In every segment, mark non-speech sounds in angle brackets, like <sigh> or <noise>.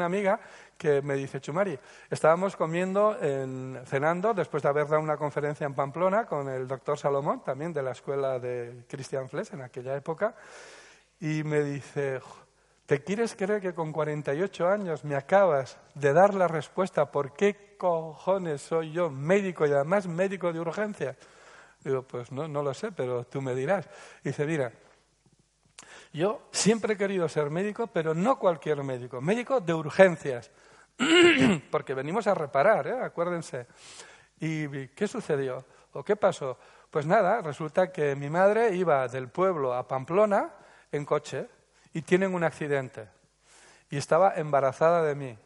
Una amiga que me dice, Chumari, estábamos comiendo, cenando, después de haber dado una conferencia en Pamplona con el doctor Salomón, también de la escuela de Christian Fles en aquella época, y me dice, ¿te quieres creer que con 48 años me acabas de dar la respuesta por qué cojones soy yo médico y además médico de urgencia? Digo, pues no, no lo sé, pero tú me dirás. dice, mira, yo siempre he querido ser médico, pero no cualquier médico, médico de urgencias, <clears throat> porque venimos a reparar, ¿eh? acuérdense. ¿Y qué sucedió? ¿O qué pasó? Pues nada, resulta que mi madre iba del pueblo a Pamplona en coche y tienen un accidente. Y estaba embarazada de mí.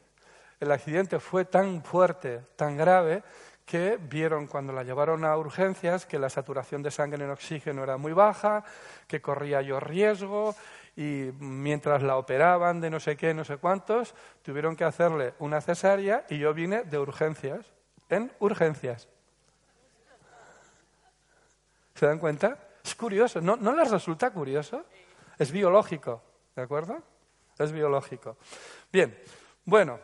El accidente fue tan fuerte, tan grave, que vieron cuando la llevaron a urgencias que la saturación de sangre en oxígeno era muy baja, que corría yo riesgo y mientras la operaban de no sé qué, no sé cuántos, tuvieron que hacerle una cesárea y yo vine de urgencias, en urgencias. ¿Se dan cuenta? Es curioso, ¿no, ¿no les resulta curioso? Es biológico, ¿de acuerdo? Es biológico. Bien, bueno,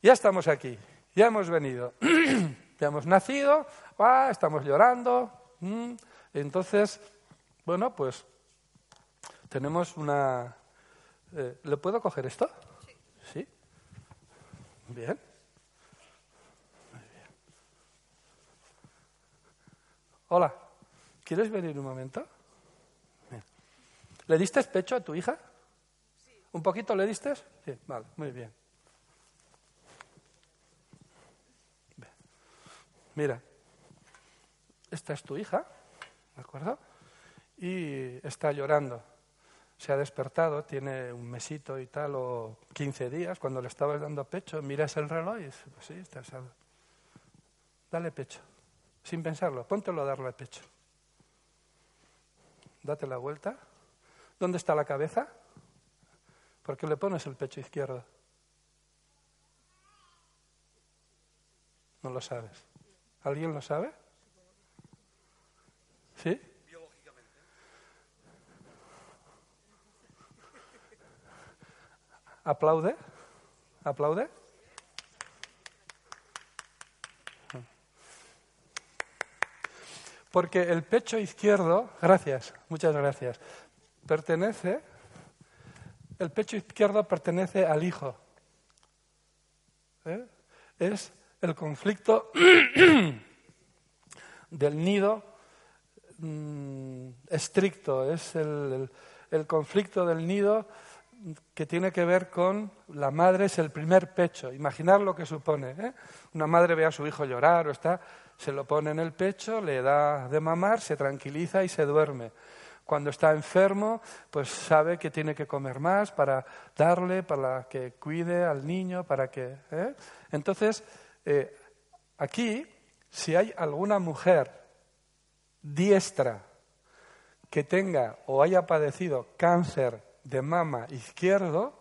ya estamos aquí. Ya hemos venido, <clears throat> ya hemos nacido, ah, estamos llorando. Mm. Entonces, bueno, pues tenemos una... Eh, ¿Le puedo coger esto? Sí. ¿Sí? Bien. Muy bien. Hola, ¿quieres venir un momento? ¿Le diste pecho a tu hija? Sí. ¿Un poquito le diste? Sí, vale, muy bien. Mira, esta es tu hija, ¿de acuerdo? Y está llorando. Se ha despertado, tiene un mesito y tal, o 15 días, cuando le estabas dando pecho, miras el reloj y dices, pues sí, está Dale pecho, sin pensarlo, póntelo a darle pecho. Date la vuelta. ¿Dónde está la cabeza? ¿Por qué le pones el pecho izquierdo? No lo sabes. ¿Alguien lo sabe? ¿Sí? Biológicamente. ¿Aplaude? ¿Aplaude? Porque el pecho izquierdo, gracias, muchas gracias, pertenece, el pecho izquierdo pertenece al hijo. ¿Eh? Es el conflicto <clears throat> del nido mm, estricto, es el, conflicto del nido que tiene que ver con la madre es el primer pecho. Imaginar lo que supone. ¿eh? Una madre ve a su hijo llorar o está, se lo pone en el pecho, le da de mamar, se tranquiliza y se duerme. Cuando está enfermo, pues sabe que tiene que comer más para darle, para que cuide al niño, para que. ¿eh? Entonces, eh, aquí, si hay alguna mujer diestra que tenga o haya padecido cáncer de mama izquierdo,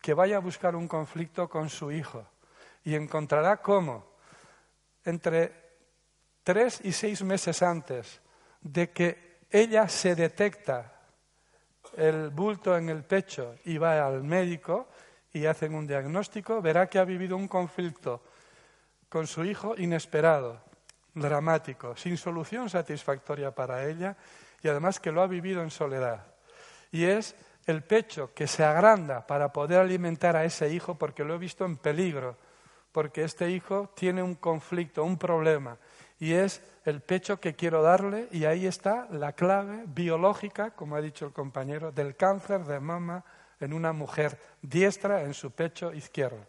que vaya a buscar un conflicto con su hijo y encontrará cómo entre tres y seis meses antes de que ella se detecta el bulto en el pecho y va al médico y hacen un diagnóstico, verá que ha vivido un conflicto con su hijo inesperado, dramático, sin solución satisfactoria para ella y además que lo ha vivido en soledad. Y es el pecho que se agranda para poder alimentar a ese hijo porque lo he visto en peligro, porque este hijo tiene un conflicto, un problema, y es el pecho que quiero darle y ahí está la clave biológica, como ha dicho el compañero, del cáncer de mama en una mujer diestra en su pecho izquierdo.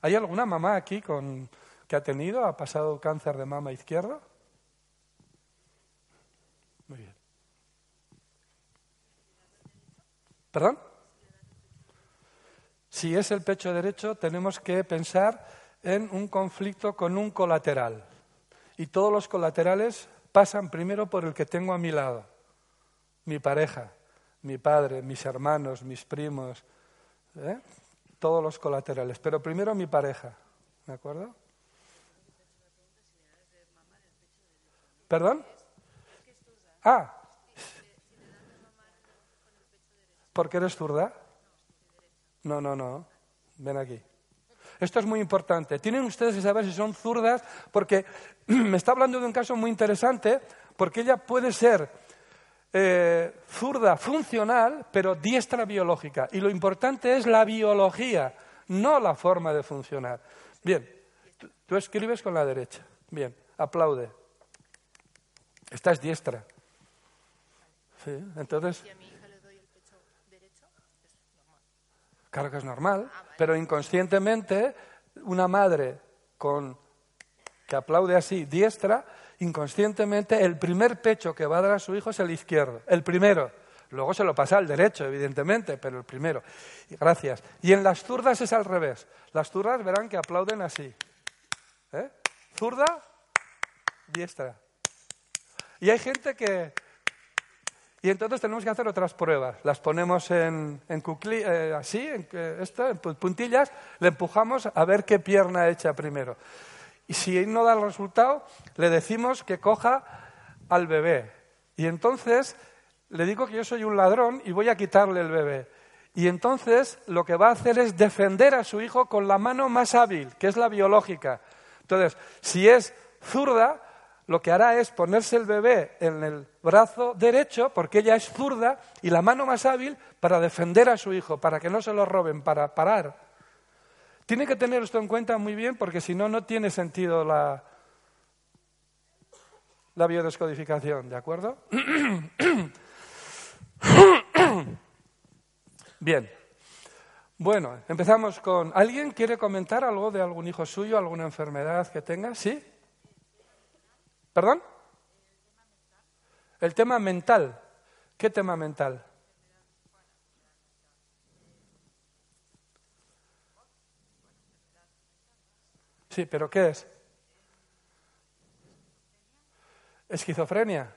¿Hay alguna mamá aquí con ¿Qué ha tenido? ¿Ha pasado cáncer de mama izquierda? Muy bien. ¿Perdón? Si es el pecho derecho, tenemos que pensar en un conflicto con un colateral. Y todos los colaterales pasan primero por el que tengo a mi lado, mi pareja, mi padre, mis hermanos, mis primos, ¿eh? todos los colaterales. Pero primero mi pareja, ¿de acuerdo? ¿Perdón? Ah. ¿Por qué eres zurda? No, no, no. ven aquí. Esto es muy importante. Tienen ustedes que saber si son zurdas, porque <clears throat> me está hablando de un caso muy interesante, porque ella puede ser eh, zurda funcional, pero diestra biológica. Y lo importante es la biología, no la forma de funcionar. Bien, tú, escribes con la derecha. Bien, aplaude. Esta es diestra. Sí, entonces. Claro que es normal, ah, pero inconscientemente una madre con que aplaude así, diestra, inconscientemente el primer pecho que va a dar a su hijo es el izquierdo, el primero. Luego se lo pasa al derecho, evidentemente, pero el primero. Gracias. Y en las zurdas es al revés. Las zurdas verán que aplauden así. ¿Eh? Zurda, diestra. Y hay gente que, y entonces tenemos que hacer otras pruebas. Las ponemos en, en eh, así, en, esto, en puntillas, le empujamos a ver qué pierna echa primero. Y si no da el resultado, le decimos que coja al bebé. Y entonces le digo que yo soy un ladrón y voy a quitarle el bebé. Y entonces lo que va a hacer es defender a su hijo con la mano más hábil, que es la biológica. Entonces, si es zurda, lo que hará es ponerse el bebé en el brazo derecho, porque ella es zurda, y la mano más hábil para defender a su hijo, para que no se lo roben, para parar. Tiene que tener esto en cuenta muy bien, porque si no, no tiene sentido la, la biodescodificación, ¿de acuerdo? <coughs> Bien. Bueno, empezamos con... ¿Alguien quiere comentar algo de algún hijo suyo, alguna enfermedad que tenga? ¿Sí? ¿Perdón? El tema mental. ¿Qué tema mental? Sí, pero ¿qué es? Esquizofrenia.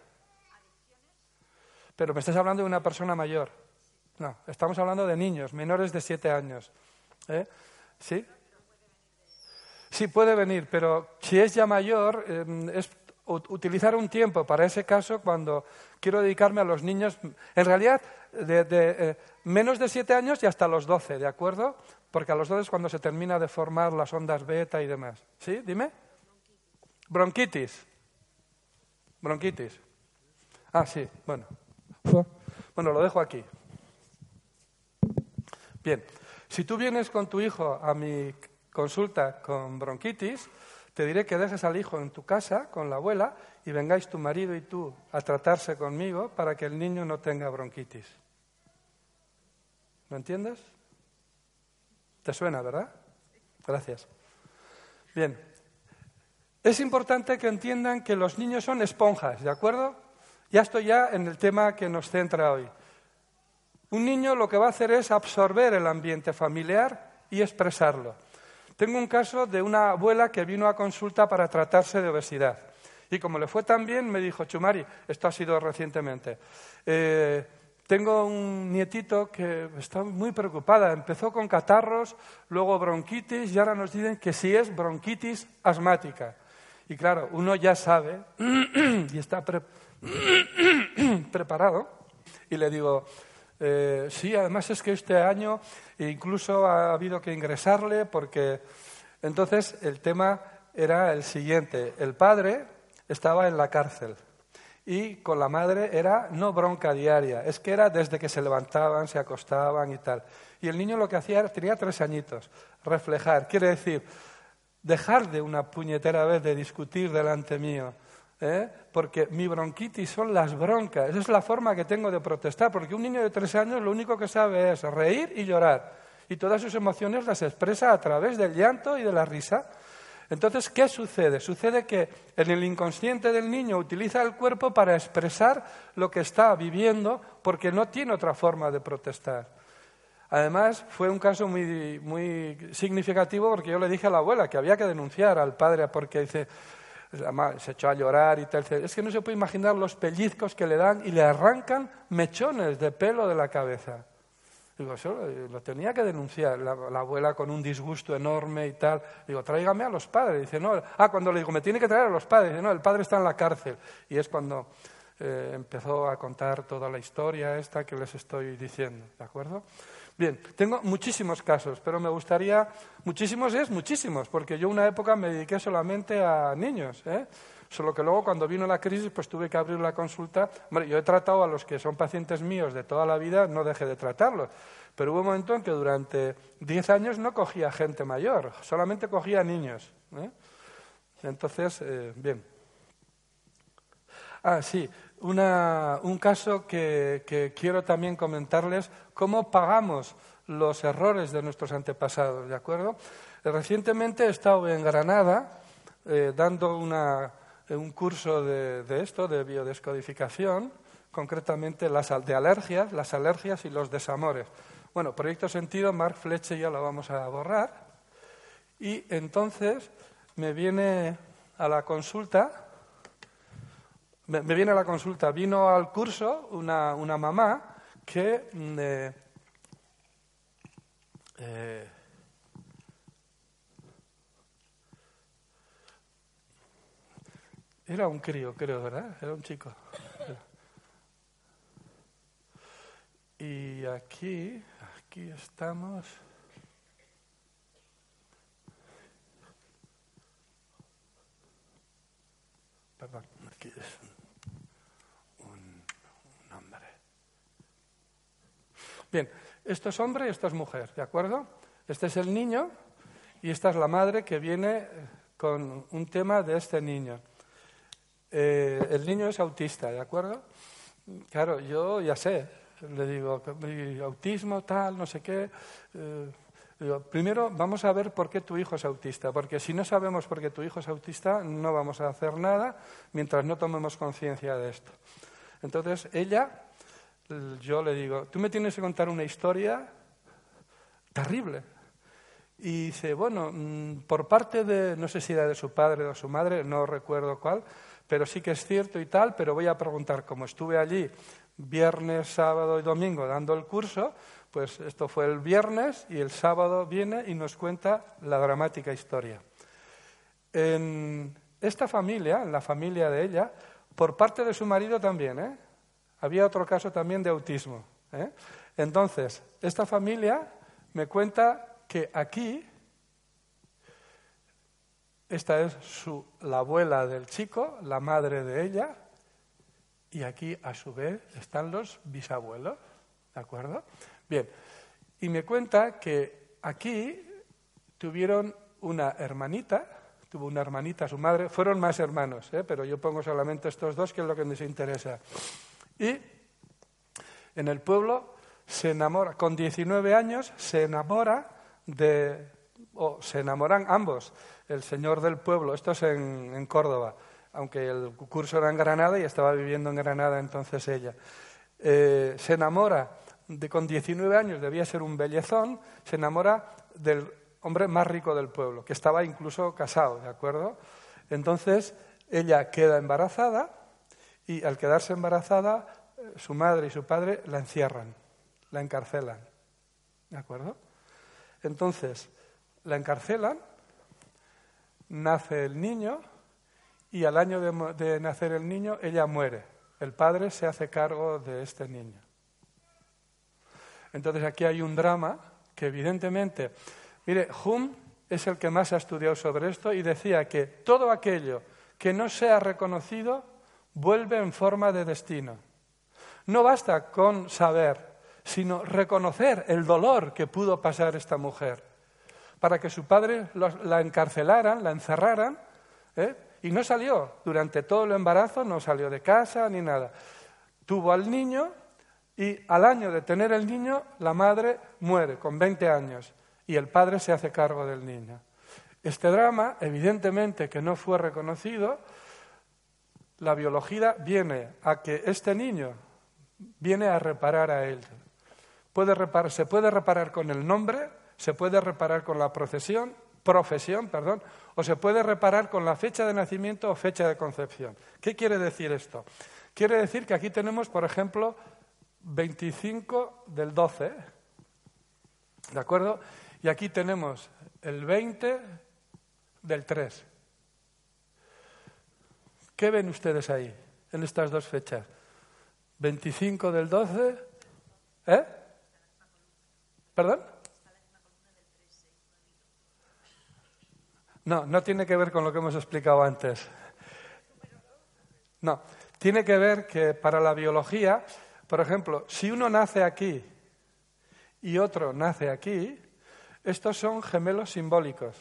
Pero me estás hablando de una persona mayor. No, estamos hablando de niños, menores de siete años. ¿Eh? ¿Sí? Sí, puede venir, pero si es ya mayor, eh, es utilizar un tiempo para ese caso cuando quiero dedicarme a los niños, en realidad de, eh, menos de siete años y hasta los doce, ¿de acuerdo? Porque a los doce es cuando se termina de formar las ondas beta y demás. ¿Sí? Dime. Bronquitis. Bronquitis. Ah, sí, bueno. Bueno, lo dejo aquí. Bien, si tú vienes con tu hijo a mi consulta con bronquitis, te diré que dejes al hijo en tu casa con la abuela y vengáis tu marido y tú a tratarse conmigo para que el niño no tenga bronquitis. ¿Lo entiendes? ¿Te suena, verdad? Gracias. Bien. Es importante que entiendan que los niños son esponjas, ¿de acuerdo? Ya estoy ya en el tema que nos centra hoy. Un niño lo que va a hacer es absorber el ambiente familiar y expresarlo. Tengo un caso de una abuela que vino a consulta para tratarse de obesidad. Y como le fue tan bien, me dijo, Chumari, esto ha sido recientemente, eh, tengo un nietito que está muy preocupada. Empezó con catarros, luego bronquitis y ahora nos dicen que sí es bronquitis asmática. Y claro, uno ya sabe <clears throat> y está <clears throat> preparado. Y le digo, eh, sí, además es que este año incluso ha habido que ingresarle porque entonces el tema era el siguiente. El padre estaba en la cárcel y con la madre era no bronca diaria, es que era desde que se levantaban, se acostaban y tal. Y el niño lo que hacía, tenía tres añitos, reflejar, quiere decir, dejar de una puñetera vez de discutir delante mío ¿eh? porque mi bronquitis son las broncas. Esa es la forma que tengo de protestar, porque un niño de tres años lo único que sabe es reír y llorar. Y todas sus emociones las expresa a través del llanto y de la risa. Entonces, ¿qué sucede? Sucede que en el inconsciente del niño utiliza el cuerpo para expresar lo que está viviendo porque no tiene otra forma de protestar. Además, fue un caso muy, muy significativo porque yo le dije a la abuela que había que denunciar al padre porque dice, se echó a llorar y tal. Es que no se puede imaginar los pellizcos que le dan y le arrancan mechones de pelo de la cabeza. Digo, eso lo tenía que denunciar la, abuela con un disgusto enorme y tal. Digo, tráigame a los padres. Dice, no. Ah, cuando le digo, me tiene que traer a los padres. Dice, no, el padre está en la cárcel. Y es cuando eh, empezó a contar toda la historia esta que les estoy diciendo. ¿De acuerdo? Bien, tengo muchísimos casos, pero me gustaría, muchísimos es muchísimos, porque yo una época me dediqué solamente a niños, ¿eh? Solo que luego cuando vino la crisis pues tuve que abrir la consulta. Bueno, yo he tratado a los que son pacientes míos de toda la vida, no dejé de tratarlos. Pero hubo un momento en que durante 10 años no cogía gente mayor, solamente cogía niños. ¿eh? Entonces, eh, bien. Ah, sí, un caso que, quiero también comentarles, cómo pagamos los errores de nuestros antepasados, ¿de acuerdo? Recientemente he estado en Granada eh, dando un curso de, esto, de biodescodificación, concretamente las de alergias, las alergias y los desamores. Bueno, proyecto sentido, Mark Fletcher ya lo vamos a borrar. Y entonces me viene a la consulta me, viene la consulta, vino al curso una, una mamá que mm, eh, eh, era un crío, creo, ¿verdad? Era un chico. Y aquí, aquí estamos. Bien, esto es hombre y esto es mujer, ¿de acuerdo? Este es el niño y esta es la madre que viene eh, con un tema de este niño. Eh, el niño es autista, ¿de acuerdo? Claro, yo ya sé, le digo, autismo, tal, no sé qué. Eh, primero vamos a ver por qué tu hijo es autista, porque si no sabemos por qué tu hijo es autista, no vamos a hacer nada mientras no tomemos conciencia de esto. Entonces, ella yo le digo, tú me tienes que contar una historia terrible. Y dice, bueno, mm, por parte de, no sé si era de su padre o su madre, no recuerdo cuál, pero sí que es cierto y tal, pero voy a preguntar, como estuve allí viernes, sábado y domingo dando el curso, pues esto fue el viernes y el sábado viene y nos cuenta la dramática historia. En esta familia, en la familia de ella, por parte de su marido también, ¿eh? Había otro caso también de autismo. ¿eh? Entonces, esta familia me cuenta que aquí, esta es la abuela del chico, la madre de ella, y aquí a su vez están los bisabuelos, ¿de acuerdo? Bien, y me cuenta que aquí tuvieron una hermanita, tuvo una hermanita, su madre, fueron más hermanos, ¿eh? pero yo pongo solamente estos dos, que es lo que nos interesa. Y en el pueblo se enamora, con 19 años se enamora de, o se enamoran ambos, el señor del pueblo, esto es en, Córdoba, aunque el curso era en Granada y estaba viviendo en Granada entonces ella. Eh, se enamora, de, con 19 años debía ser un bellezón, se enamora del hombre más rico del pueblo, que estaba incluso casado, ¿de acuerdo? Entonces ella queda embarazada y al quedarse embarazada, eh, su madre y su padre la encierran, la encarcelan. ¿De acuerdo? Entonces, la encarcelan, nace el niño y al año de, nacer el niño ella muere. El padre se hace cargo de este niño. Entonces aquí hay un drama que evidentemente, mire, Hume es el que más ha estudiado sobre esto y decía que todo aquello que no sea reconocido vuelve en forma de destino. No basta con saber, sino reconocer el dolor que pudo pasar esta mujer para que su padre la encarcelaran, la encerraran, ¿eh? y no salió. Durante todo el embarazo no salió de casa ni nada. Tuvo al niño y al año de tener el niño, la madre muere con 20 años y el padre se hace cargo del niño. Este drama, evidentemente que no fue reconocido, la biología viene a que este niño viene a reparar a él. se puede reparar con el nombre, se puede reparar con la profesión, profesión, perdón, o se puede reparar con la fecha de nacimiento o fecha de concepción. ¿Qué quiere decir esto? Quiere decir que aquí tenemos, por ejemplo, 25 del 12, ¿de acuerdo? Y aquí tenemos el 20 del 3. ¿Qué ven ustedes ahí, en estas dos fechas? 25 del 12, ¿eh? ¿Perdón? No, no tiene que ver con lo que hemos explicado antes. No, tiene que ver que para la biología, por ejemplo, si uno nace aquí y otro nace aquí, estos son gemelos simbólicos.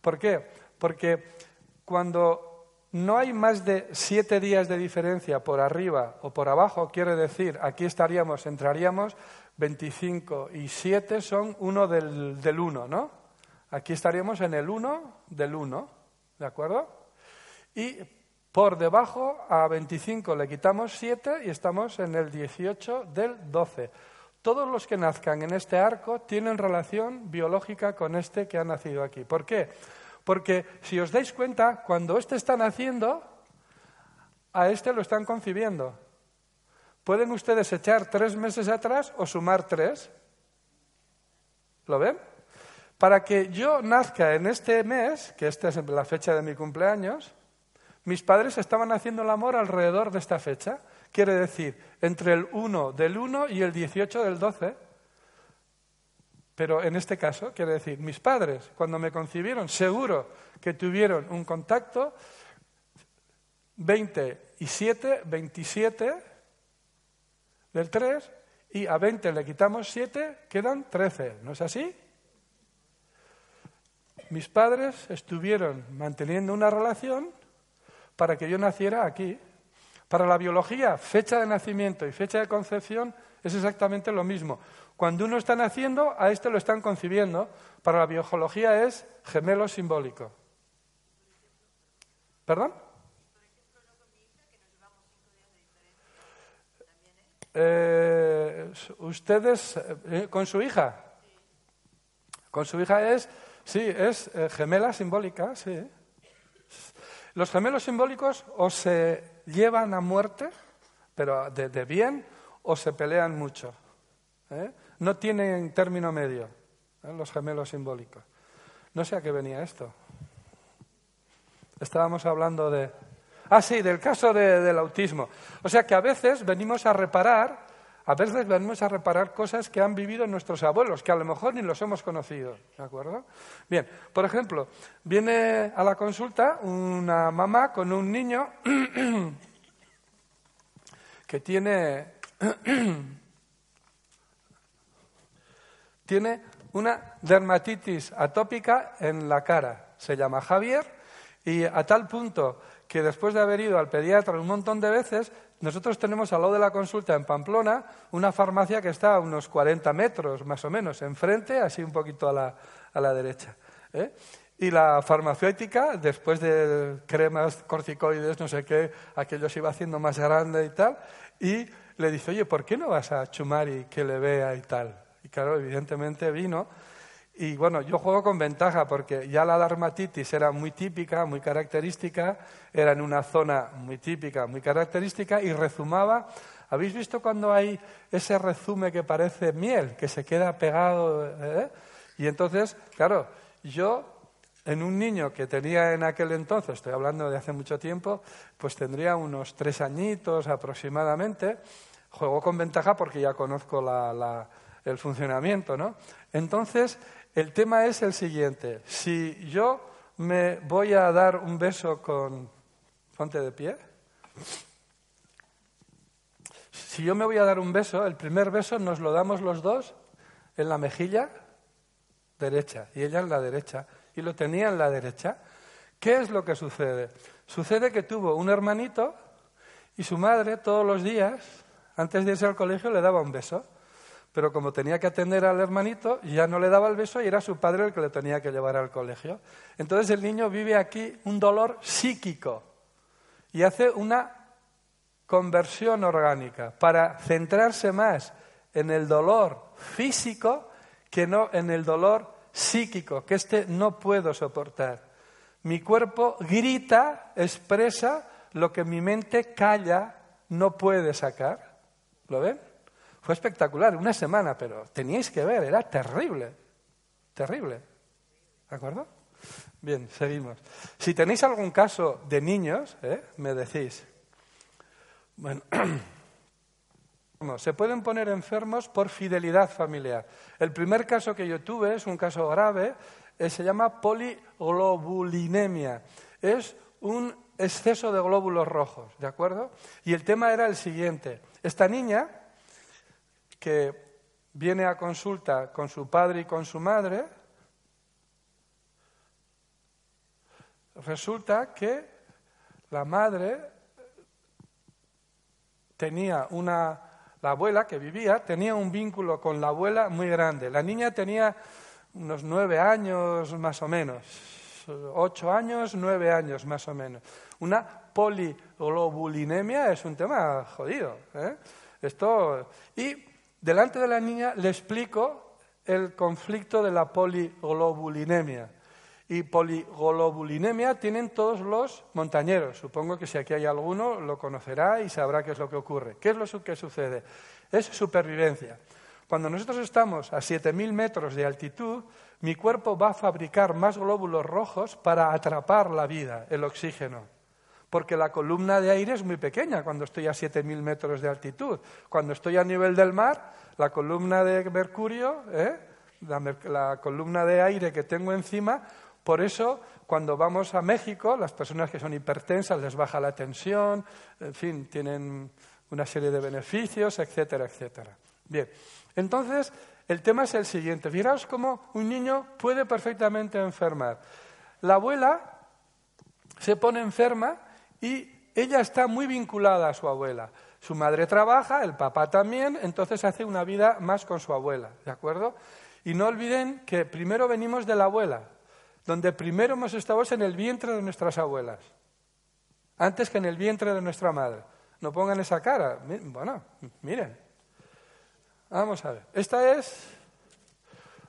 ¿Por qué? Porque cuando no hay más de siete días de diferencia por arriba o por abajo, quiere decir, aquí estaríamos, entraríamos 25 y 7 son uno del, del 1, ¿no? Aquí estaríamos en el 1 del 1, ¿de acuerdo? Y por debajo a 25 le quitamos 7 y estamos en el 18 del 12. Todos los que nazcan en este arco tienen relación biológica con este que ha nacido aquí. ¿Por qué? Porque si os dais cuenta, cuando este está naciendo, a este lo están concibiendo. Pueden ustedes echar tres meses atrás o sumar tres. ¿Lo ven? Para que yo nazca en este mes, que esta es la fecha de mi cumpleaños, mis padres estaban haciendo el amor alrededor de esta fecha. Quiere decir, entre el 1 del 1 y el 18 del 12. Pero en este caso, quiere decir, mis padres, cuando me concibieron, seguro que tuvieron un contacto 20 y 7, 27 del 3, y a 20 le quitamos 7, quedan 13. ¿No es así? Mis padres estuvieron manteniendo una relación para que yo naciera aquí. Para la biología, fecha de nacimiento y fecha de concepción es exactamente lo mismo. Cuando uno está naciendo, a este lo están concibiendo. Para la biología es gemelo simbólico. ¿Perdón? Eh, ¿Ustedes eh, con su hija? Con su hija es, sí, es eh, gemela simbólica, sí. Los gemelos simbólicos o se llevan a muerte, pero de, bien, o se pelean mucho. ¿eh? No tienen término medio ¿eh? los gemelos simbólicos. No sé a qué venía esto. Estábamos hablando de... Ah, sí, del caso del autismo. O sea que a veces venimos a reparar a veces venimos a reparar cosas que han vivido nuestros abuelos, que a lo mejor ni los hemos conocido. ¿De acuerdo? Bien, por ejemplo, viene a la consulta una mamá con un niño <clears throat> que tiene, <clears throat> tiene una dermatitis atópica en la cara. Se llama Javier y a tal punto que después de haber ido al pediatra un montón de veces, nosotros tenemos al lado de la consulta en Pamplona una farmacia que está a unos 40 metros más o menos, enfrente, así un poquito a la, a la derecha. ¿eh? Y la farmacéutica, después de cremas, corticoides, no sé qué, aquello se iba haciendo más grande y tal, y le dice, oye, ¿por qué no vas a Chumari que le vea y tal? Y claro, evidentemente vino y bueno, yo juego con ventaja porque ya la dermatitis era muy típica, muy característica, era en una zona muy típica, muy característica y rezumaba. ¿Habéis visto cuando hay ese rezume que parece miel, que se queda pegado? Eh? Y entonces, claro, yo en un niño que tenía en aquel entonces, estoy hablando de hace mucho tiempo, pues tendría unos tres añitos aproximadamente, juego con ventaja porque ya conozco el funcionamiento, ¿no? Entonces, el tema es el siguiente. Si yo me voy a dar un beso con... Ponte de pie. Si yo me voy a dar un beso, el primer beso nos lo damos los dos en la mejilla derecha y ella en la derecha y lo tenía en la derecha. ¿Qué es lo que sucede? Sucede que tuvo un hermanito y su madre todos los días, antes de irse al colegio, le daba un beso pero como tenía que atender al hermanito, ya no le daba el beso y era su padre el que le tenía que llevar al colegio. Entonces el niño vive aquí un dolor psíquico y hace una conversión orgánica para centrarse más en el dolor físico que no en el dolor psíquico, que este no puedo soportar. Mi cuerpo grita, expresa lo que mi mente calla, no puede sacar. ¿Lo ven? Fue espectacular, una semana, pero teníais que ver, era terrible, terrible. ¿De acuerdo? Bien, seguimos. Si tenéis algún caso de niños, ¿eh? me decís. <clears throat> Bueno, Se pueden poner enfermos por fidelidad familiar. El primer caso que yo tuve es un caso grave, eh, se llama poliglobulinemia. Es un exceso de glóbulos rojos, ¿de acuerdo? Y el tema era el siguiente. Esta niña, que viene a consulta con su padre y con su madre, resulta que la madre tenía una, la abuela que vivía, tenía un vínculo con la abuela muy grande. La niña tenía unos nueve años más o menos, ocho años, nueve años más o menos. Una poliglobulinemia es un tema jodido. ¿eh? Esto, y delante de la niña le explico el conflicto de la poliglobulinemia. Y poliglobulinemia tienen todos los montañeros. Supongo que si aquí hay alguno lo conocerá y sabrá qué es lo que ocurre. ¿Qué es lo que sucede? Es supervivencia. Cuando nosotros estamos a 7.000 metros de altitud, mi cuerpo va a fabricar más glóbulos rojos para atrapar la vida, el oxígeno. Porque la columna de aire es muy pequeña cuando estoy a 7.000 metros de altitud. Cuando estoy a nivel del mar, la columna de mercurio, ¿eh? la columna de aire que tengo encima, por eso, cuando vamos a México, las personas que son hipertensas les baja la tensión, en fin, tienen una serie de beneficios, etcétera, etcétera. Bien, entonces el tema es el siguiente. Fijaos cómo un niño puede perfectamente enfermar. La abuela se pone enferma y ella está muy vinculada a su abuela. Su madre trabaja, el papá también, entonces hace una vida más con su abuela, ¿de acuerdo? Y no olviden que primero venimos de la abuela, donde primero hemos estado en el vientre de nuestras abuelas, antes que en el vientre de nuestra madre. No pongan esa cara. Bueno, miren. Vamos a ver. Esta es.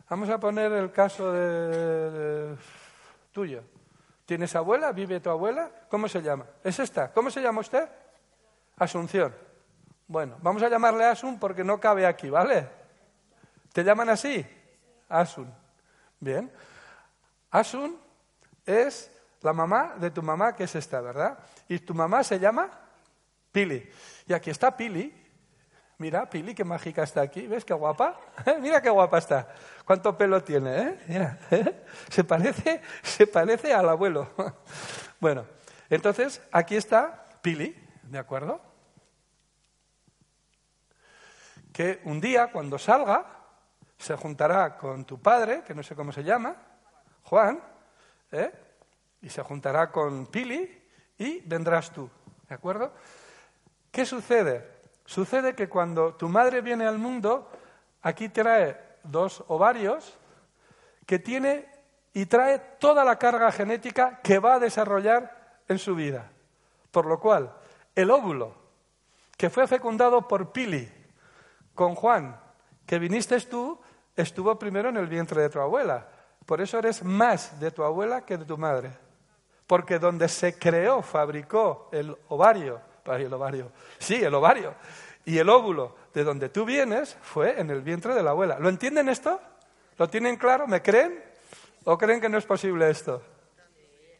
Vamos a poner el caso de, tuyo. ¿Tienes abuela? ¿Vive tu abuela? ¿Cómo se llama? Es esta. ¿Cómo se llama usted? Asunción. Bueno, vamos a llamarle Asun porque no cabe aquí, ¿vale? ¿Te llaman así? Asun. Bien. Asun es la mamá de tu mamá, que es esta, ¿verdad? Y tu mamá se llama Pili. Y aquí está Pili. Mira, Pili, qué mágica está aquí. ¿Ves qué guapa? <laughs> Mira qué guapa está. ¿Cuánto pelo tiene? Eh? Mira, ¿eh? <laughs> Se, parece, se parece al abuelo. <laughs> bueno, entonces aquí está Pili, ¿de acuerdo? Que un día, cuando salga, se juntará con tu padre, que no sé cómo se llama, Juan, ¿eh? y se juntará con Pili y vendrás tú. ¿De acuerdo? ¿Qué sucede? Sucede que cuando tu madre viene al mundo, aquí trae dos ovarios que tiene y trae toda la carga genética que va a desarrollar en su vida. Por lo cual, el óvulo que fue fecundado por Pili con Juan, que viniste tú, estuvo primero en el vientre de tu abuela. Por eso eres más de tu abuela que de tu madre. Porque donde se creó, fabricó el ovario, el ovario, sí, el ovario, y el óvulo de donde tú vienes fue en el vientre de la abuela. ¿Lo entienden esto? ¿Lo tienen claro? ¿Me creen? ¿O creen que no es posible esto?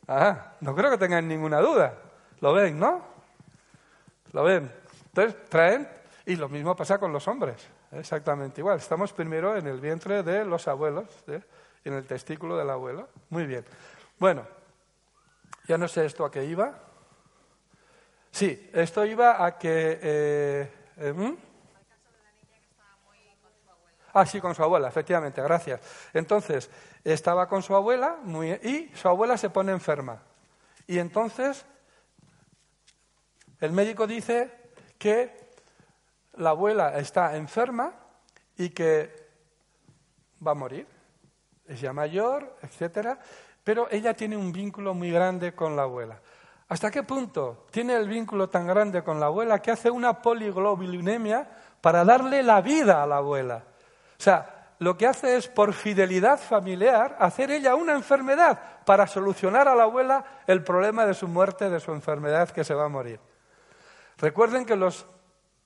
Ah, no creo que tengan ninguna duda. ¿Lo ven, no? ¿Lo ven? Entonces, traen, y lo mismo pasa con los hombres, exactamente igual. Estamos primero en el vientre de los abuelos. ¿eh? en el testículo del abuelo. Muy bien. Bueno, ya no sé esto a qué iba. Sí, esto iba a que... Eh, eh ¿hmm? Ah, sí, con su abuela, efectivamente, gracias. Entonces, estaba con su abuela muy, y su abuela se pone enferma. Y entonces, el médico dice que la abuela está enferma y que va a morir es ya mayor, etcétera, pero ella tiene un vínculo muy grande con la abuela. ¿Hasta qué punto tiene el vínculo tan grande con la abuela que hace una poliglobulinemia para darle la vida a la abuela? O sea, lo que hace es, por fidelidad familiar, hacer ella una enfermedad para solucionar a la abuela el problema de su muerte, de su enfermedad, que se va a morir. Recuerden que los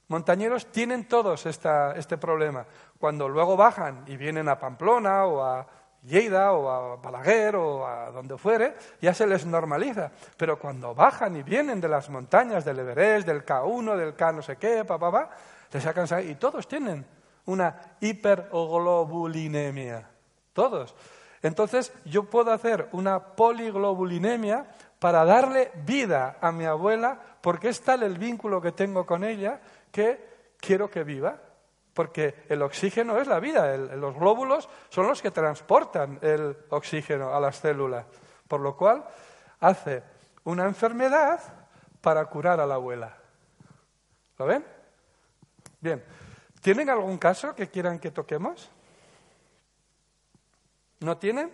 montañeros tienen todos este problema. Cuando luego bajan y vienen a Pamplona o a Lleida o a Balaguer o a donde fuere, ya se les normaliza. Pero cuando bajan y vienen de las montañas del Everest, del K1, del K no sé qué, pa, pa, te sacan sangre y todos tienen una hiperglobulinemia, todos. Entonces yo puedo hacer una poliglobulinemia para darle vida a mi abuela porque es tal el vínculo que tengo con ella que quiero que viva. Porque el oxígeno es la vida, los glóbulos son los que transportan el oxígeno a las células. Por lo cual hace una enfermedad para curar a la abuela. ¿Lo ven? Bien. ¿Tienen algún caso que quieran que toquemos? ¿No tienen?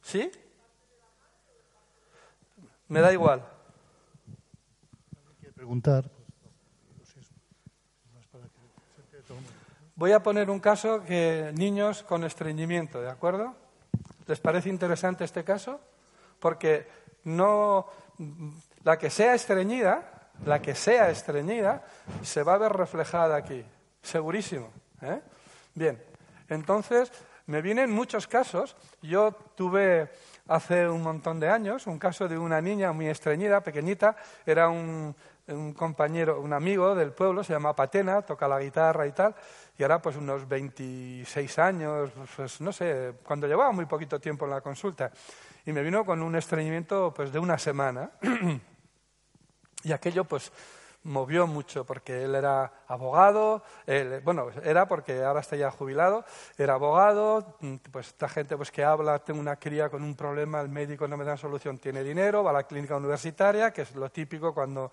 ¿Sí? Me da igual. Preguntar. Voy a poner un caso que niños con estreñimiento, ¿de acuerdo? ¿Les parece interesante este caso? Porque no la que sea estreñida, la que sea estreñida, se va a ver reflejada aquí, segurísimo. ¿eh? Bien, entonces me vienen muchos casos. Yo tuve hace un montón de años un caso de una niña muy estreñida, pequeñita, era un, compañero, un amigo del pueblo, se llama Patena, toca la guitarra y tal, y ahora pues unos 26 años, pues no sé, cuando llevaba muy poquito tiempo en la consulta, y me vino con un estreñimiento pues de una semana, <clears throat> y aquello pues movió mucho porque él era abogado, bueno, era porque ahora está ya jubilado, era abogado, pues esta gente pues que habla, tengo una cría con un problema, el médico no me da solución, tiene dinero, va a la clínica universitaria, que es lo típico cuando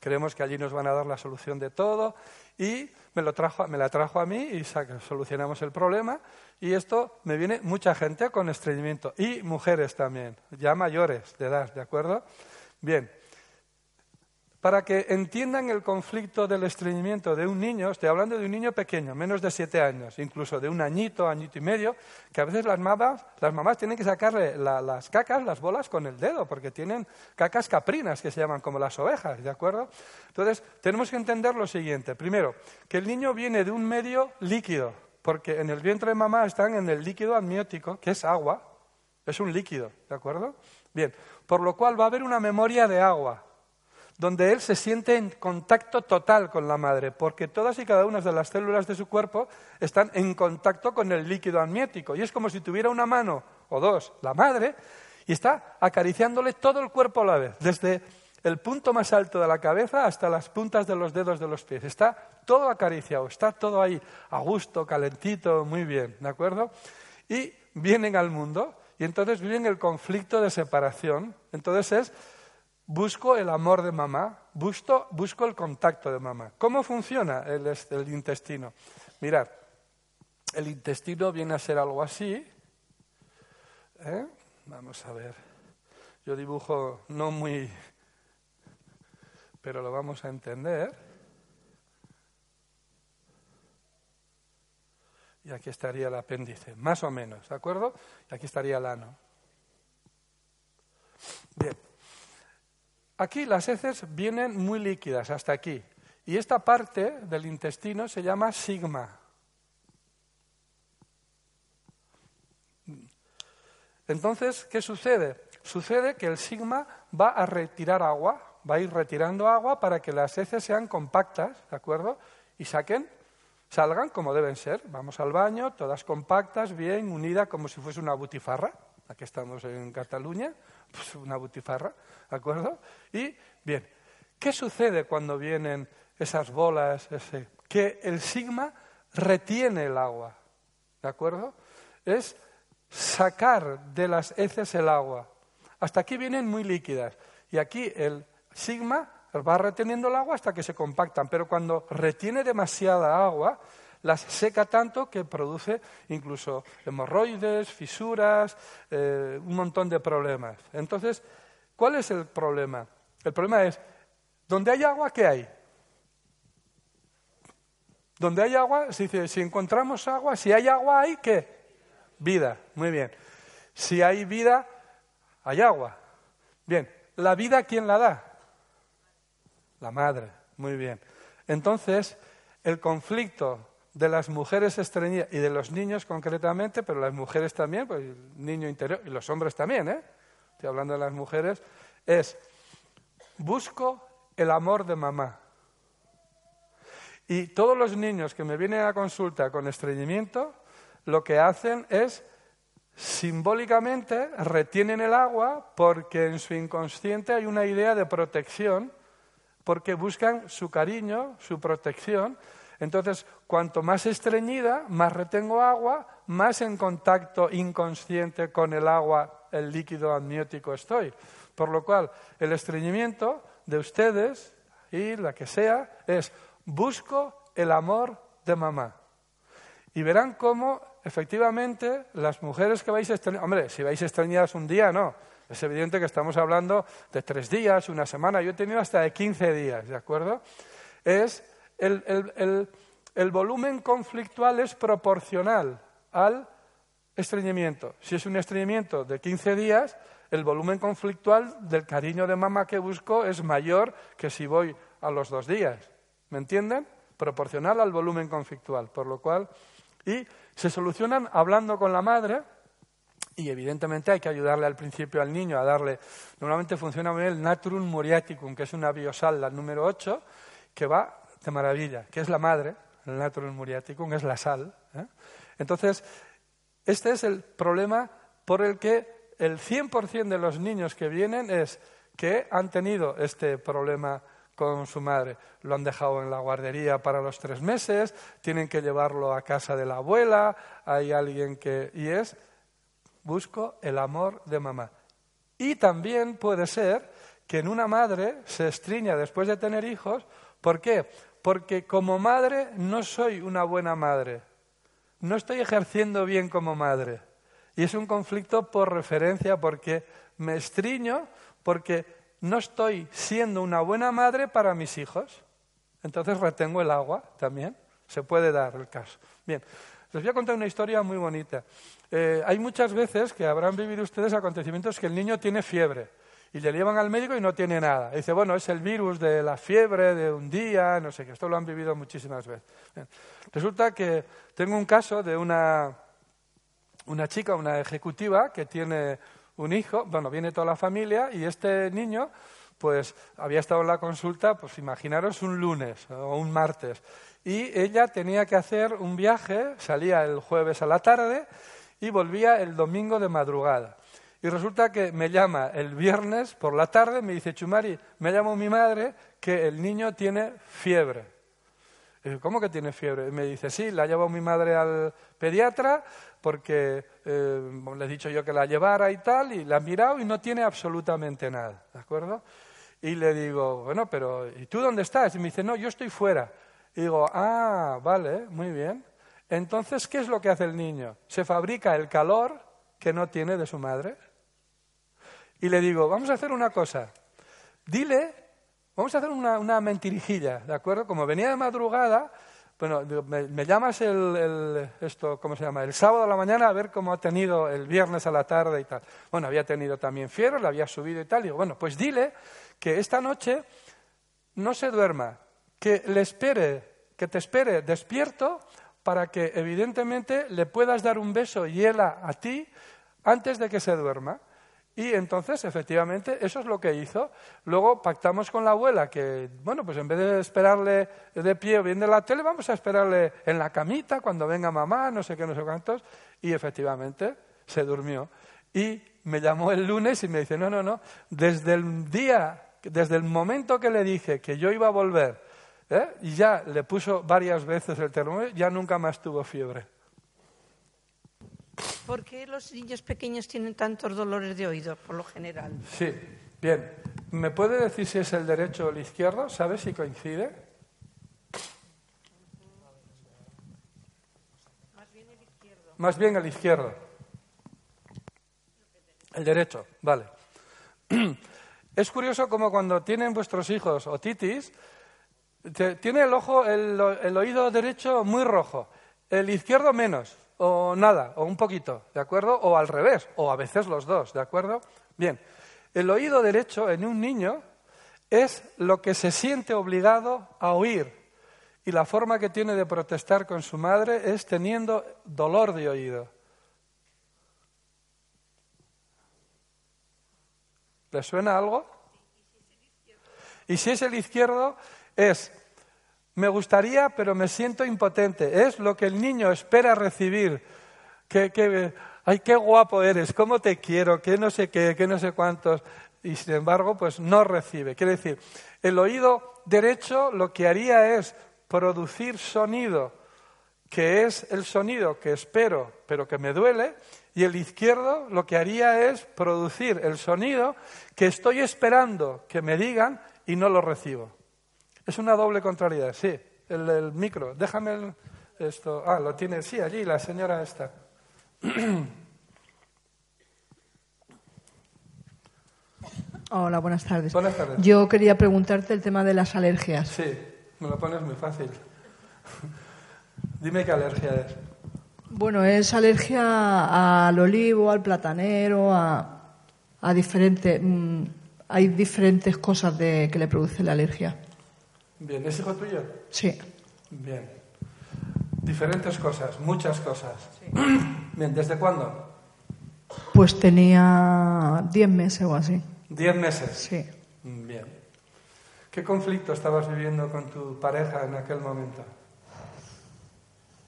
creemos que allí nos van a dar la solución de todo, y me, lo trajo, me la trajo a mí y solucionamos el problema, y esto me viene mucha gente con estreñimiento, y mujeres también, ya mayores de edad, ¿de acuerdo? Bien, para que entiendan el conflicto del estreñimiento de un niño, estoy hablando de un niño pequeño, menos de siete años, incluso de un añito, añito y medio, que a veces las mamás, las mamás tienen que sacarle las cacas, las bolas con el dedo, porque tienen cacas caprinas, que se llaman como las ovejas, ¿de acuerdo? Entonces, tenemos que entender lo siguiente. Primero, que el niño viene de un medio líquido, porque en el vientre de mamá están en el líquido amniótico, que es agua, es un líquido, ¿de acuerdo? Bien, por lo cual va a haber una memoria de agua, donde él se siente en contacto total con la madre, porque todas y cada una de las células de su cuerpo están en contacto con el líquido amniótico. Y es como si tuviera una mano o dos la madre y está acariciándole todo el cuerpo a la vez, desde el punto más alto de la cabeza hasta las puntas de los dedos de los pies. Está todo acariciado, está todo ahí a gusto, calentito, muy bien, ¿de acuerdo? Y vienen al mundo y entonces viven el conflicto de separación. Entonces es busco el amor de mamá, busco, busco el contacto de mamá. ¿Cómo funciona el, el, intestino? Mirad, el intestino viene a ser algo así. ¿eh? Vamos a ver. Yo dibujo no muy, pero lo vamos a entender. Y aquí estaría el apéndice, más o menos, ¿de acuerdo? Y aquí estaría el ano. Bien. Aquí las heces vienen muy líquidas, hasta aquí. Y esta parte del intestino se llama sigma. Entonces, ¿qué sucede? Sucede que el sigma va a retirar agua, va a ir retirando agua para que las heces sean compactas, ¿de acuerdo? Y saquen, salgan como deben ser. Vamos al baño, todas compactas, bien, unidas, como si fuese una butifarra. Aquí estamos en Cataluña, pues una butifarra, ¿de acuerdo? Y, bien, ¿qué sucede cuando vienen esas bolas? Que el sigma retiene el agua, ¿de acuerdo? Es sacar de las heces el agua. Hasta aquí vienen muy líquidas. Y aquí el sigma va reteniendo el agua hasta que se compactan. Pero cuando retiene demasiada agua, las seca tanto que produce incluso hemorroides, fisuras, eh, un montón de problemas. Entonces, ¿cuál es el problema? El problema es, ¿dónde hay agua, qué hay? Donde hay agua, si, si encontramos agua, si hay agua, hay qué? Vida, muy bien. Si hay vida, hay agua. Bien, ¿la vida quién la da? La madre, muy bien. Entonces, el conflicto de las mujeres estreñidas y de los niños concretamente, pero las mujeres también, pues el niño interior y los hombres también, ¿eh? Estoy hablando de las mujeres, es busco el amor de mamá. Y todos los niños que me vienen a consulta con estreñimiento, lo que hacen es simbólicamente retienen el agua porque en su inconsciente hay una idea de protección, porque buscan su cariño, su protección. Entonces, cuanto más estreñida, más retengo agua, más en contacto inconsciente con el agua, el líquido amniótico estoy. Por lo cual, el estreñimiento de ustedes y la que sea es busco el amor de mamá. Y verán cómo efectivamente, las mujeres que vais a estreñir, hombre, si vais estreñidas un día, no. Es evidente que estamos hablando de tres días, una semana. Yo he tenido hasta de 15 días, ¿de acuerdo? Es el, el volumen conflictual es proporcional al estreñimiento. Si es un estreñimiento de 15 días, el volumen conflictual del cariño de mamá que busco es mayor que si voy a los dos días. ¿Me entienden? Proporcional al volumen conflictual. Por lo cual, y se solucionan hablando con la madre y evidentemente hay que ayudarle al principio al niño a darle, normalmente funciona muy bien el Natrum Muriaticum, que es una biosal, la número 8, que va de maravilla, que es la madre, el Natrum Muriaticum, es la sal. ¿eh? Entonces, este es el problema por el que el 100% de los niños que vienen es que han tenido este problema con su madre. Lo han dejado en la guardería para los tres meses, tienen que llevarlo a casa de la abuela, hay alguien que... Y es, busco el amor de mamá. Y también puede ser que en una madre se estriña después de tener hijos. ¿Por qué? Porque como madre no soy una buena madre. No estoy ejerciendo bien como madre. Y es un conflicto por referencia porque me estriño porque no estoy siendo una buena madre para mis hijos. Entonces retengo el agua también. Se puede dar el caso. Bien, les voy a contar una historia muy bonita. Eh, hay muchas veces que habrán vivido ustedes acontecimientos que el niño tiene fiebre y le llevan al médico y no tiene nada. dice, bueno, es el virus de la fiebre de un día, no sé qué. Esto lo han vivido muchísimas veces. Resulta que tengo un caso de una, una chica, una ejecutiva, que tiene un hijo, bueno, viene toda la familia y este niño pues había estado en la consulta, pues imaginaros un lunes o un martes. Y ella tenía que hacer un viaje, salía el jueves a la tarde y volvía el domingo de madrugada. Y resulta que me llama el viernes por la tarde, me dice, Chumari, me llamó mi madre que el niño tiene fiebre. ¿Cómo que tiene fiebre? me dice, sí, la ha llevado mi madre al pediatra porque eh, le he dicho yo que la llevara y tal, y la ha mirado y no tiene absolutamente nada, ¿de acuerdo? Y le digo, bueno, pero ¿y tú dónde estás? Y me dice, no, yo estoy fuera. Y digo, ah, vale, muy bien. Entonces, ¿qué es lo que hace el niño? Se fabrica el calor que no tiene de su madre. Y le digo, vamos a hacer una cosa. Dile, vamos a hacer una, mentirijilla, ¿de acuerdo? Como venía de madrugada, bueno, me, llamas el, esto, ¿cómo se llama? El sábado a la mañana a ver cómo ha tenido el viernes a la tarde y tal. Bueno, había tenido también fiebre, le había subido y tal. Digo, bueno, pues dile que esta noche no se duerma, que le espere, que te espere despierto para que evidentemente le puedas dar un beso y él a ti antes de que se duerma. Y entonces, efectivamente, eso es lo que hizo. Luego pactamos con la abuela que, bueno, pues en vez de esperarle de pie o viendo la tele, vamos a esperarle en la camita cuando venga mamá, no sé qué, no sé cuántos. Y efectivamente se durmió. Y me llamó el lunes y me dice, no, no, no, desde el día, desde el momento que le dije que yo iba a volver, ¿eh? y ya le puso varias veces el termómetro, ya nunca más tuvo fiebre. ¿Por qué los niños pequeños tienen tantos dolores de oído, por lo general? Sí, bien. ¿Me puede decir si es el derecho o el izquierdo? ¿Sabe si coincide? Más bien el izquierdo. Más bien el izquierdo. El derecho, vale. <clears throat> Es curioso como cuando tienen vuestros hijos otitis, tiene el ojo, el oído derecho muy rojo, el izquierdo menos o nada, o un poquito, ¿de acuerdo? O al revés, o a veces los dos, ¿de acuerdo? Bien, el oído derecho en un niño es lo que se siente obligado a oír y la forma que tiene de protestar con su madre es teniendo dolor de oído. ¿Le suena algo? Y si es el izquierdo, es Me gustaría, pero me siento impotente. Es lo que el niño espera recibir. Que, que, ay, qué guapo eres, cómo te quiero, que no sé qué, que no sé cuántos. Y sin embargo, pues no recibe. Quiere decir, el oído derecho lo que haría es producir sonido, que es el sonido que espero, pero que me duele, y el izquierdo lo que haría es producir el sonido que estoy esperando que me digan y no lo recibo. Es una doble contrariedad, sí. El, micro, déjame esto. Ah, lo tiene, sí, allí, la señora esta. <clears throat> Hola, buenas tardes. Buenas tardes. Yo quería preguntarte el tema de las alergias. Sí, me lo pones muy fácil. <laughs> Dime qué alergia es. Bueno, es alergia al olivo, al platanero, a, a diferentes. Mm, hay diferentes cosas de, que le produce la alergia. Bien, ¿es hijo tuyo? Sí. Bien. Diferentes cosas, muchas cosas. <clears throat> Bien, ¿desde cuándo? Pues tenía 10 meses o así. ¿Diez meses? Sí. Bien. ¿Qué conflicto estabas viviendo con tu pareja en aquel momento?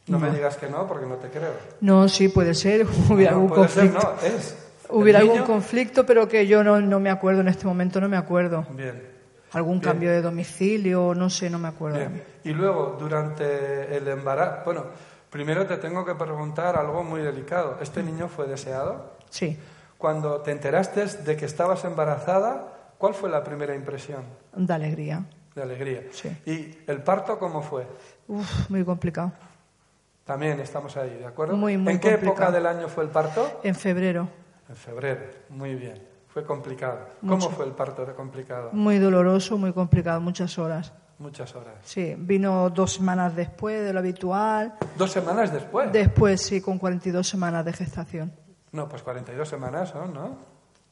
No, me digas que no, porque no te creo. No, sí, puede ser. <laughs> Hubiera algún puede conflicto. Ser, no, es. Hubiera ¿El algún conflicto, pero que yo no, no me acuerdo en este momento, no me acuerdo. Bien. Algún Bien. cambio de domicilio, no sé, no me acuerdo. Bien. Y luego, durante el embarazo, bueno, primero te tengo que preguntar algo muy delicado. ¿Este niño fue deseado? Sí, Cuando te enteraste de que estabas embarazada, ¿cuál fue la primera impresión? de alegría. De alegría. Sí. ¿Y el parto cómo fue? Uf, muy complicado. También estamos ahí, ¿de acuerdo? Muy, muy ¿En qué complicado. época del año fue el parto? En febrero, En febrero. Muy bien. Fue complicado. Mucho. ¿Cómo fue el parto de complicado? muy doloroso, muy complicado, muchas horas. Muchas horas. Sí, vino dos semanas después de lo habitual. ¿Dos semanas después? Después, sí, con 42 semanas de gestación. No, pues 42 semanas son, ¿no?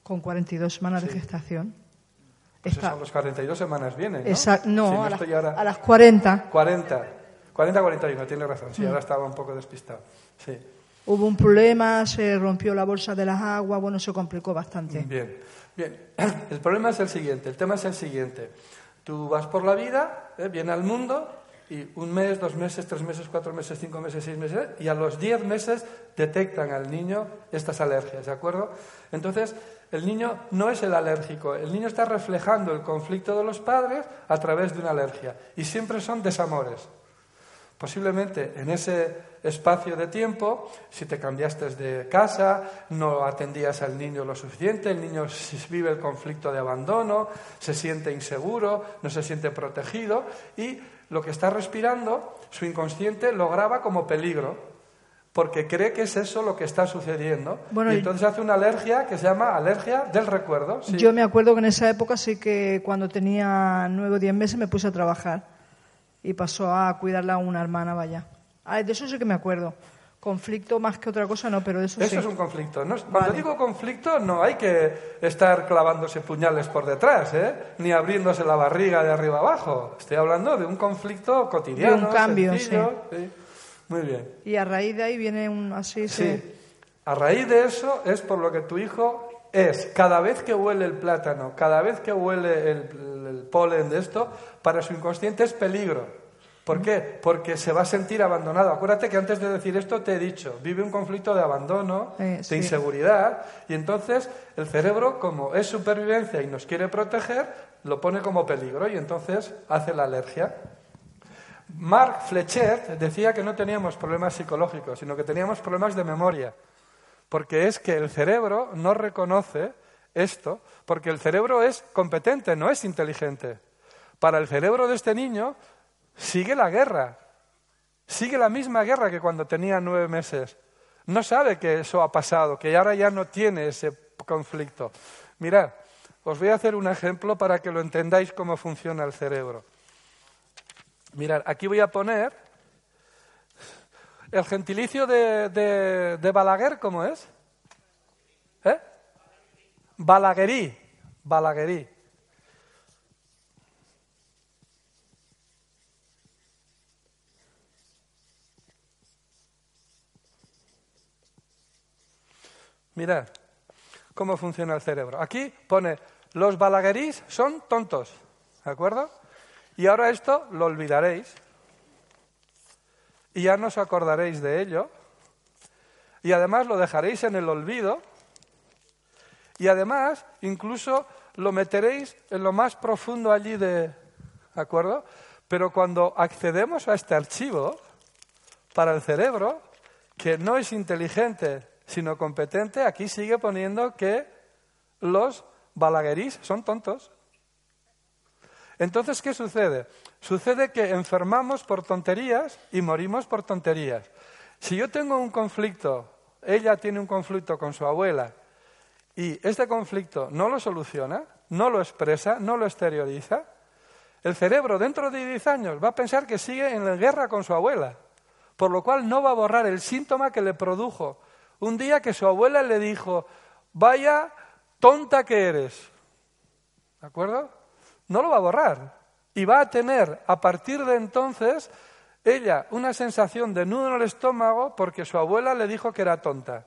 Con 42 semanas de gestación. Pues Está- eso, a los 42 semanas vienen, ¿no? Exact- no, Si a, las, ahora... a las 40 40. 40, 41, tiene razón. Mm. Sí, ahora estaba un poco despistado. Sí. Hubo un problema, se rompió la bolsa de las aguas, bueno, se complicó bastante. Bien. Bien. <clears throat> El problema es el siguiente, el tema es el siguiente. Tú vas por la vida, ¿eh? viene al mundo y un mes, dos meses, tres meses, cuatro meses, cinco meses, seis meses, y a los diez meses detectan al niño estas alergias, ¿de acuerdo? Entonces, el niño no es el alérgico, el niño está reflejando el conflicto de los padres a través de una alergia, y siempre son desamores. Posiblemente en ese espacio de tiempo, si te cambiaste de casa, no atendías al niño lo suficiente, el niño vive el conflicto de abandono, se siente inseguro, no se siente protegido y lo que está respirando, su inconsciente lo graba como peligro, porque cree que es eso lo que está sucediendo. Bueno, y y- entonces hace una alergia que se llama alergia del recuerdo. sí. Yo me acuerdo que en esa época sí que cuando tenía nueve o diez meses me puse a trabajar y pasó a cuidarla a una hermana, vaya. Ah, de eso sí que me acuerdo. Conflicto más que otra cosa no, pero de eso, Eso sí. es un conflicto. No cuando Vale. digo conflicto, no hay que estar clavándose puñales por detrás, ¿eh? ni abriéndose la barriga de arriba abajo. Estoy hablando de un conflicto cotidiano. De un cambio, sencillo, sí. Muy bien. Y a raíz de ahí viene un así, Sí. sí. A raíz de eso es por lo que tu hijo es, cada vez que huele el plátano, cada vez que huele el, el polen de esto, para su inconsciente es peligro. ¿Por qué? Porque se va a sentir abandonado. Acuérdate que antes de decir esto te he dicho, vive un conflicto de abandono, Eh, de sí. inseguridad, y entonces el cerebro, como es supervivencia y nos quiere proteger, lo pone como peligro y entonces hace la alergia. Mark Fletcher decía que no teníamos problemas psicológicos, sino que teníamos problemas de memoria. Porque es que el cerebro no reconoce esto, porque el cerebro es competente, no es inteligente. Para el cerebro de este niño sigue la guerra, sigue la misma guerra que cuando tenía nueve meses. No sabe que eso ha pasado, que ahora ya no tiene ese conflicto. Mirad, os voy a hacer un ejemplo para que lo entendáis cómo funciona el cerebro. Mirad, aquí voy a poner el gentilicio de, de, Balaguer, ¿cómo es? ¿Eh? Balaguerí, Balaguerí. Mirad cómo funciona el cerebro. Aquí pone, los balaguerís son tontos, ¿de acuerdo? Y ahora esto lo olvidaréis, y ya no os acordaréis de ello. Y además lo dejaréis en el olvido. Y además incluso lo meteréis en lo más profundo allí de... ¿De acuerdo? Pero cuando accedemos a este archivo, para el cerebro, que no es inteligente, sino competente, aquí sigue poniendo que los balaguerís son tontos. Entonces, ¿qué sucede? Sucede que enfermamos por tonterías y morimos por tonterías. Si yo tengo un conflicto, ella tiene un conflicto con su abuela, y este conflicto no lo soluciona, no lo expresa, no lo exterioriza, el cerebro dentro de 10 años va a pensar que sigue en la guerra con su abuela, por lo cual no va a borrar el síntoma que le produjo un día que su abuela le dijo, vaya tonta que eres. ¿De acuerdo? No lo va a borrar. Y va a tener a partir de entonces ella una sensación de nudo en el estómago porque su abuela le dijo que era tonta.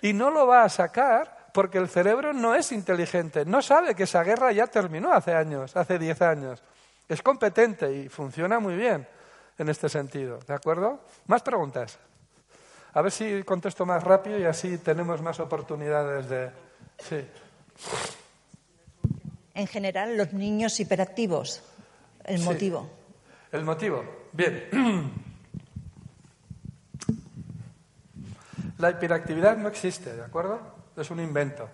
Y no lo va a sacar porque el cerebro no es inteligente, no sabe que esa guerra ya terminó hace años, hace diez años. Es competente y funciona muy bien en este sentido. ¿De acuerdo? ¿Más preguntas? A ver si contesto más rápido y así tenemos más oportunidades de. Sí. En general, los niños hiperactivos. El Sí. motivo. El motivo. Bien. <clears throat> La hiperactividad no existe, ¿de acuerdo? Es un invento.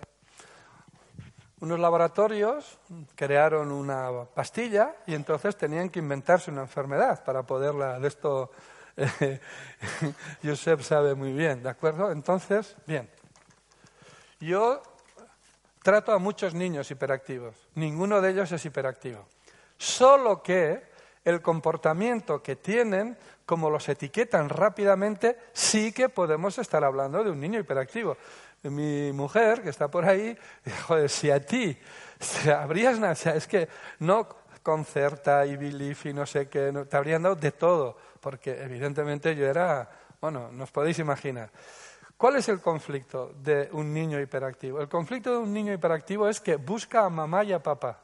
Unos laboratorios crearon una pastilla y entonces tenían que inventarse una enfermedad para poderla. De esto eh, <laughs> Josep sabe muy bien, ¿de acuerdo? Entonces, bien. Yo trato a muchos niños hiperactivos. Ninguno de ellos es hiperactivo. Solo que el comportamiento que tienen, como los etiquetan rápidamente, sí que podemos estar hablando de un niño hiperactivo. Mi mujer, que está por ahí, <laughs> joder, si a ti te habrías nacido, es que no concerta y belief y no sé qué, te habrían dado de todo, porque evidentemente yo era, bueno, nos podéis imaginar. ¿Cuál es el conflicto de un niño hiperactivo? El conflicto de un niño hiperactivo es que busca a mamá y a papá.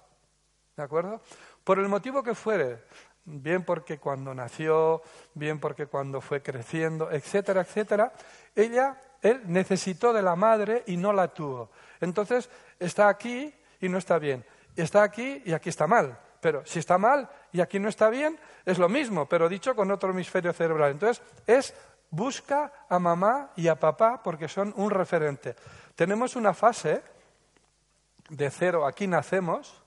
¿De acuerdo? Por el motivo que fuere, bien porque cuando nació, bien porque cuando fue creciendo, etcétera, etcétera, ella, él necesitó de la madre y no la tuvo. Entonces, está aquí y no está bien. Está aquí y aquí está mal. Pero si está mal y aquí no está bien, es lo mismo, pero dicho con otro hemisferio cerebral. Entonces, es busca a mamá y a papá porque son un referente. Tenemos una fase de cero, aquí nacemos,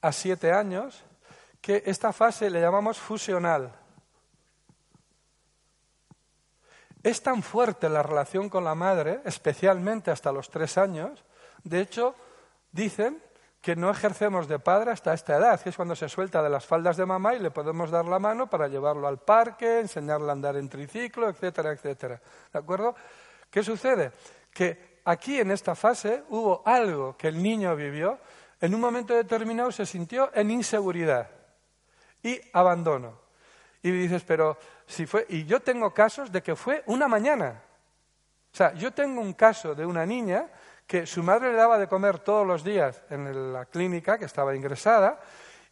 a siete años, que esta fase le llamamos fusional. Es tan fuerte la relación con la madre, especialmente hasta los tres años, de hecho, dicen que no ejercemos de padre hasta esta edad, que es cuando se suelta de las faldas de mamá y le podemos dar la mano para llevarlo al parque, enseñarle a andar en triciclo, etcétera, etcétera. ¿De acuerdo? ¿Qué sucede? Que aquí en esta fase hubo algo que el niño vivió, en un momento determinado se sintió en inseguridad y abandono. Y dices, pero si fue, y yo tengo casos de que fue una mañana. O sea, yo tengo un caso de una niña que su madre le daba de comer todos los días en la clínica, que estaba ingresada,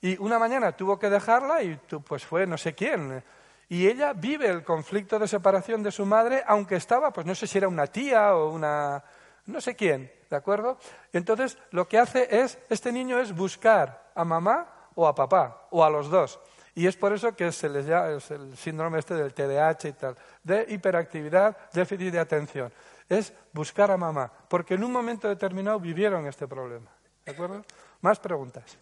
y una mañana tuvo que dejarla y pues fue no sé quién. Y ella vive el conflicto de separación de su madre, aunque estaba, pues no sé si era una tía o una, no sé quién, ¿de acuerdo? Entonces lo que hace es, este niño es buscar a mamá o a papá, o a los dos. Y es por eso que se les llama es el síndrome este del TDAH y tal, de hiperactividad, déficit de atención. Es buscar a mamá, porque en un momento determinado vivieron este problema. ¿De acuerdo? Más preguntas.